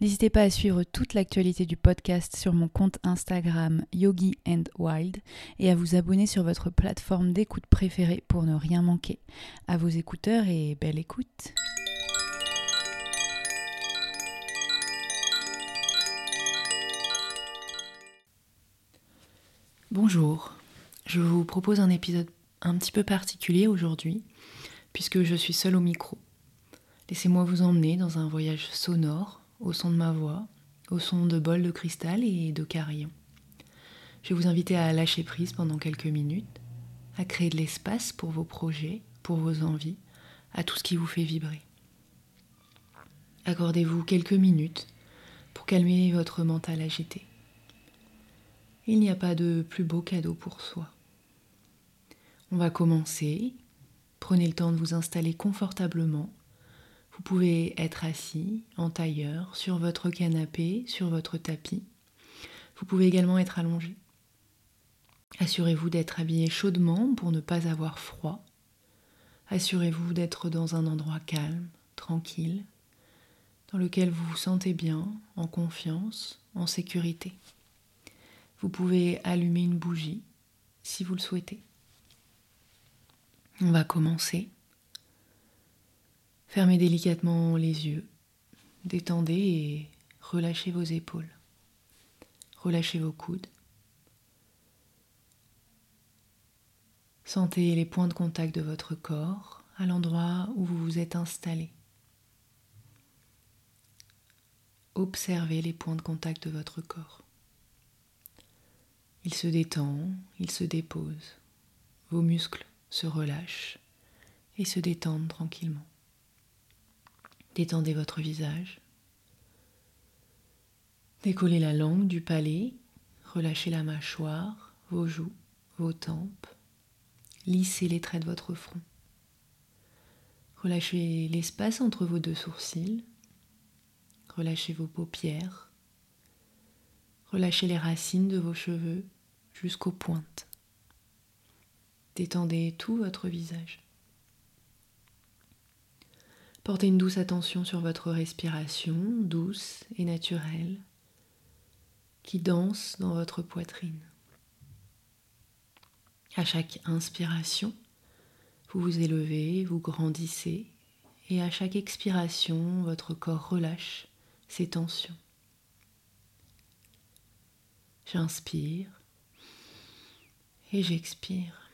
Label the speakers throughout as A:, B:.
A: N'hésitez pas à suivre toute l'actualité du podcast sur mon compte Instagram Yogi and Wild et à vous abonner sur votre plateforme d'écoute préférée pour ne rien manquer. À vos écouteurs et belle écoute. Bonjour, je vous propose un épisode un petit peu particulier aujourd'hui puisque je suis seule au micro. Laissez-moi vous emmener dans un voyage sonore au son de ma voix, au son de bols de cristal et de carillons. Je vais vous inviter à lâcher prise pendant quelques minutes, à créer de l'espace pour vos projets, pour vos envies, à tout ce qui vous fait vibrer. Accordez-vous quelques minutes pour calmer votre mental agité. Il n'y a pas de plus beau cadeau pour soi. On va commencer. Prenez le temps de vous installer confortablement. Vous pouvez être assis en tailleur sur votre canapé, sur votre tapis. Vous pouvez également être allongé. Assurez-vous d'être habillé chaudement pour ne pas avoir froid. Assurez-vous d'être dans un endroit calme, tranquille, dans lequel vous vous sentez bien, en confiance, en sécurité. Vous pouvez allumer une bougie si vous le souhaitez. On va commencer. Fermez délicatement les yeux, détendez et relâchez vos épaules. Relâchez vos coudes. Sentez les points de contact de votre corps à l'endroit où vous vous êtes installé. Observez les points de contact de votre corps. Il se détend, il se dépose. Vos muscles se relâchent et se détendent tranquillement. Détendez votre visage. Décollez la langue du palais, relâchez la mâchoire, vos joues, vos tempes. Lissez les traits de votre front. Relâchez l'espace entre vos deux sourcils. Relâchez vos paupières. Relâchez les racines de vos cheveux jusqu'aux pointes. Détendez tout votre visage. Portez une douce attention sur votre respiration, douce et naturelle, qui danse dans votre poitrine. À chaque inspiration, vous vous élevez, vous grandissez, et à chaque expiration, votre corps relâche ses tensions. J'inspire et j'expire.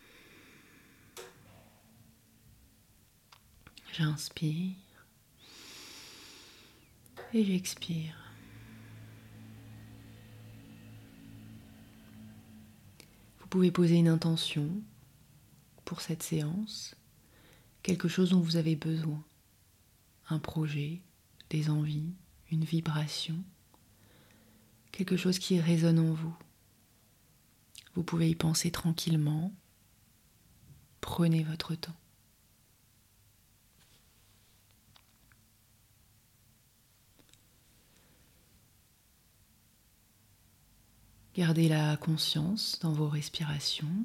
A: J'inspire et j'expire. Vous pouvez poser une intention pour cette séance, quelque chose dont vous avez besoin, un projet, des envies, une vibration, quelque chose qui résonne en vous. Vous pouvez y penser tranquillement. Prenez votre temps. Gardez la conscience dans vos respirations.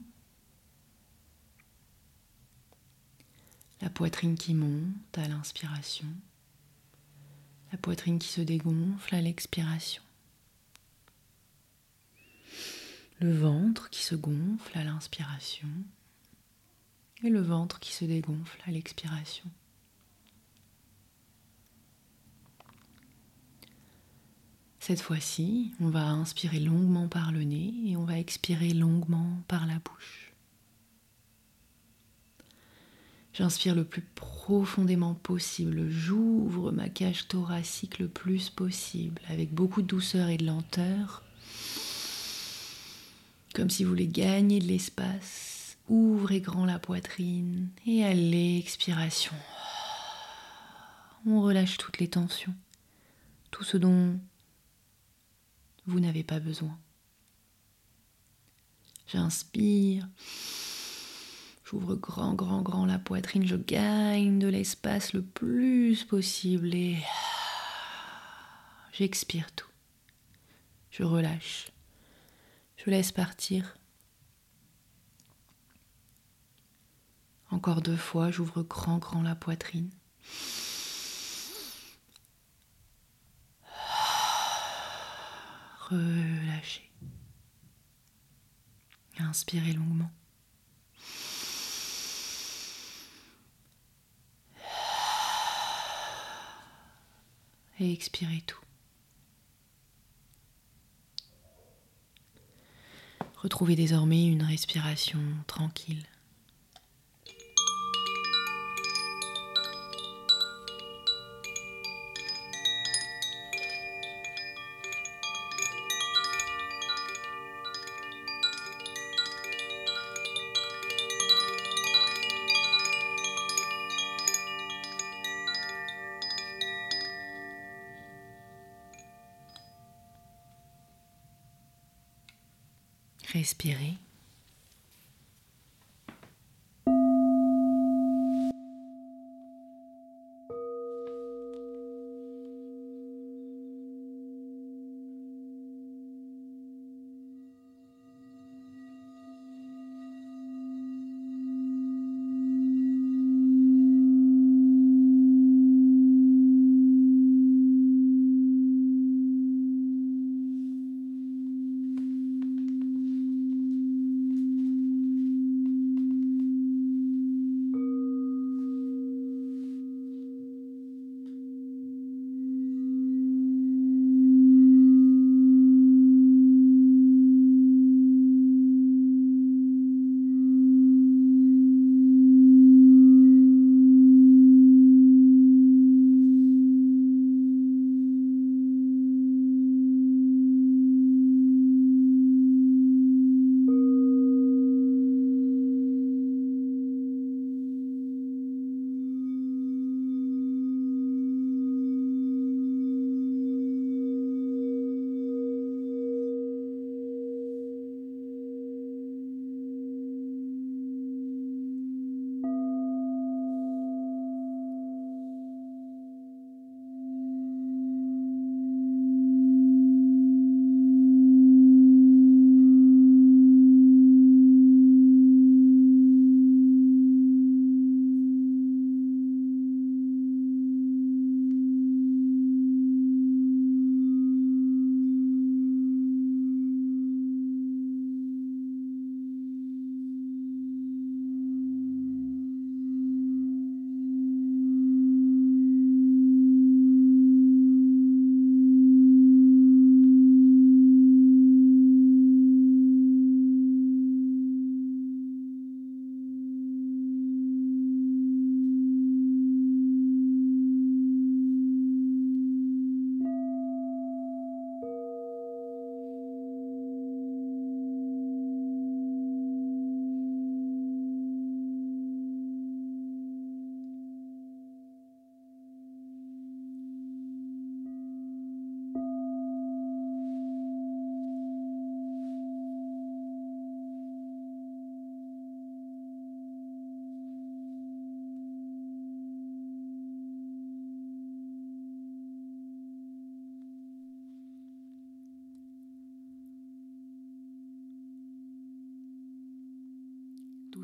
A: La poitrine qui monte à l'inspiration. La poitrine qui se dégonfle à l'expiration. Le ventre qui se gonfle à l'inspiration et le ventre qui se dégonfle à l'expiration. Cette fois-ci, on va inspirer longuement par le nez et on va expirer longuement par la bouche. J'inspire le plus profondément possible, j'ouvre ma cage thoracique le plus possible, avec beaucoup de douceur et de lenteur, comme si vous voulez gagner de l'espace. Ouvrez grand la poitrine et à l'expiration, on relâche toutes les tensions, tout ce dont vous n'avez pas besoin. J'inspire, j'ouvre grand, grand, grand la poitrine, je gagne de l'espace le plus possible et j'expire tout. Je relâche, je laisse partir. Encore deux fois, j'ouvre grand, grand la poitrine. Relâchez. Inspirez longuement. Et expirez tout. Retrouvez désormais une respiration tranquille. Respirez.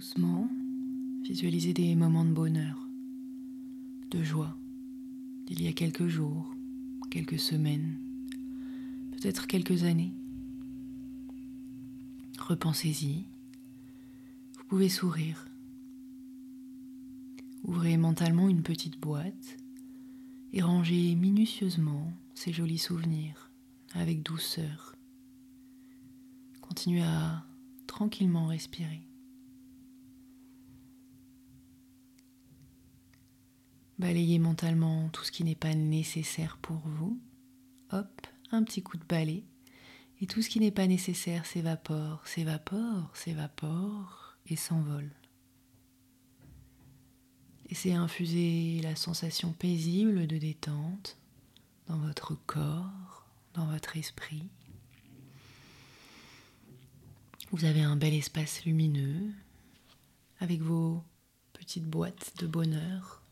A: Doucement, visualisez des moments de bonheur, de joie, d'il y a quelques jours, quelques semaines, peut-être quelques années. Repensez-y. Vous pouvez sourire. Ouvrez mentalement une petite boîte et rangez minutieusement ces jolis souvenirs avec douceur. Continuez à tranquillement respirer. Balayez mentalement tout ce qui n'est pas nécessaire pour vous. Hop, un petit coup de balai. Et tout ce qui n'est pas nécessaire s'évapore, s'évapore, s'évapore et s'envole. Laissez infuser la sensation paisible de détente dans votre corps, dans votre esprit. Vous avez un bel espace lumineux avec vos petites boîtes de bonheur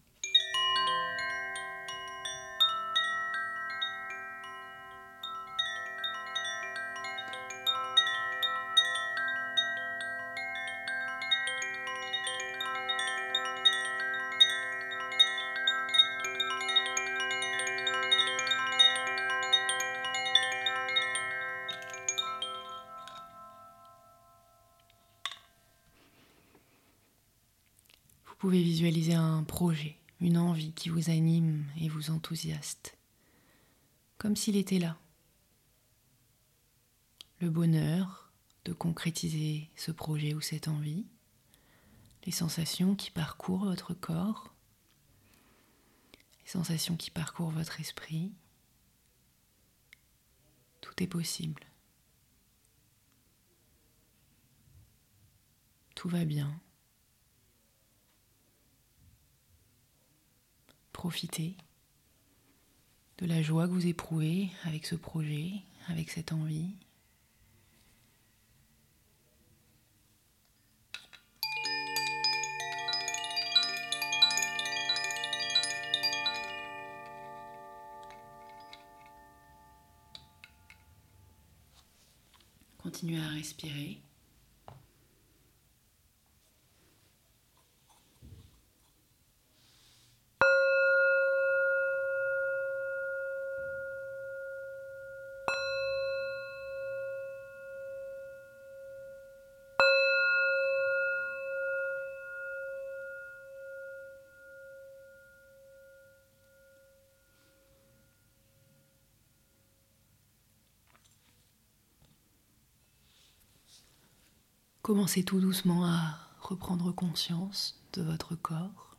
A: pouvez visualiser un projet, une envie qui vous anime et vous enthousiaste, comme s'il était là. Le bonheur de concrétiser ce projet ou cette envie, les sensations qui parcourent votre corps, les sensations qui parcourent votre esprit. Tout est possible. Tout va bien. Profitez de la joie que vous éprouvez avec ce projet, avec cette envie. Continuez à respirer. Commencez tout doucement à reprendre conscience de votre corps.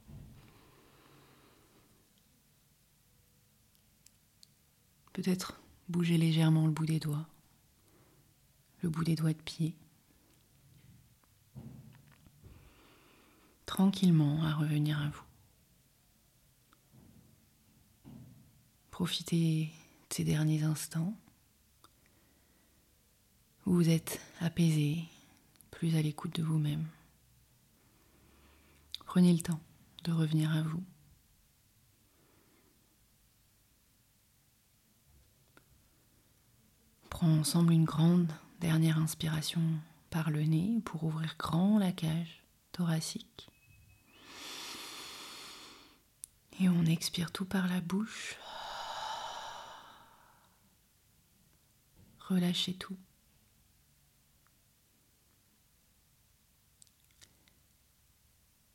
A: Peut-être bouger légèrement le bout des doigts, le bout des doigts de pied. Tranquillement à revenir à vous. Profitez de ces derniers instants où vous êtes apaisé, à l'écoute de vous-même. Prenez le temps de revenir à vous. Prenons ensemble une grande dernière inspiration par le nez pour ouvrir grand la cage thoracique. Et on expire tout par la bouche. Relâchez tout.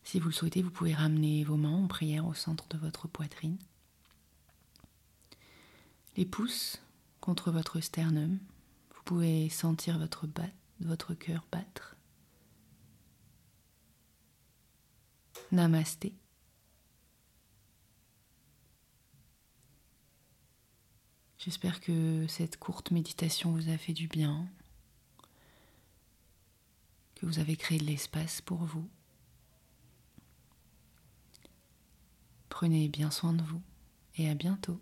A: Si vous le souhaitez, vous pouvez ramener vos mains en prière au centre de votre poitrine. Les pouces contre votre sternum. Vous pouvez sentir votre, cœur battre. Namasté. J'espère que cette courte méditation vous a fait du bien, que vous avez créé de l'espace pour vous. Prenez bien soin de vous et à bientôt.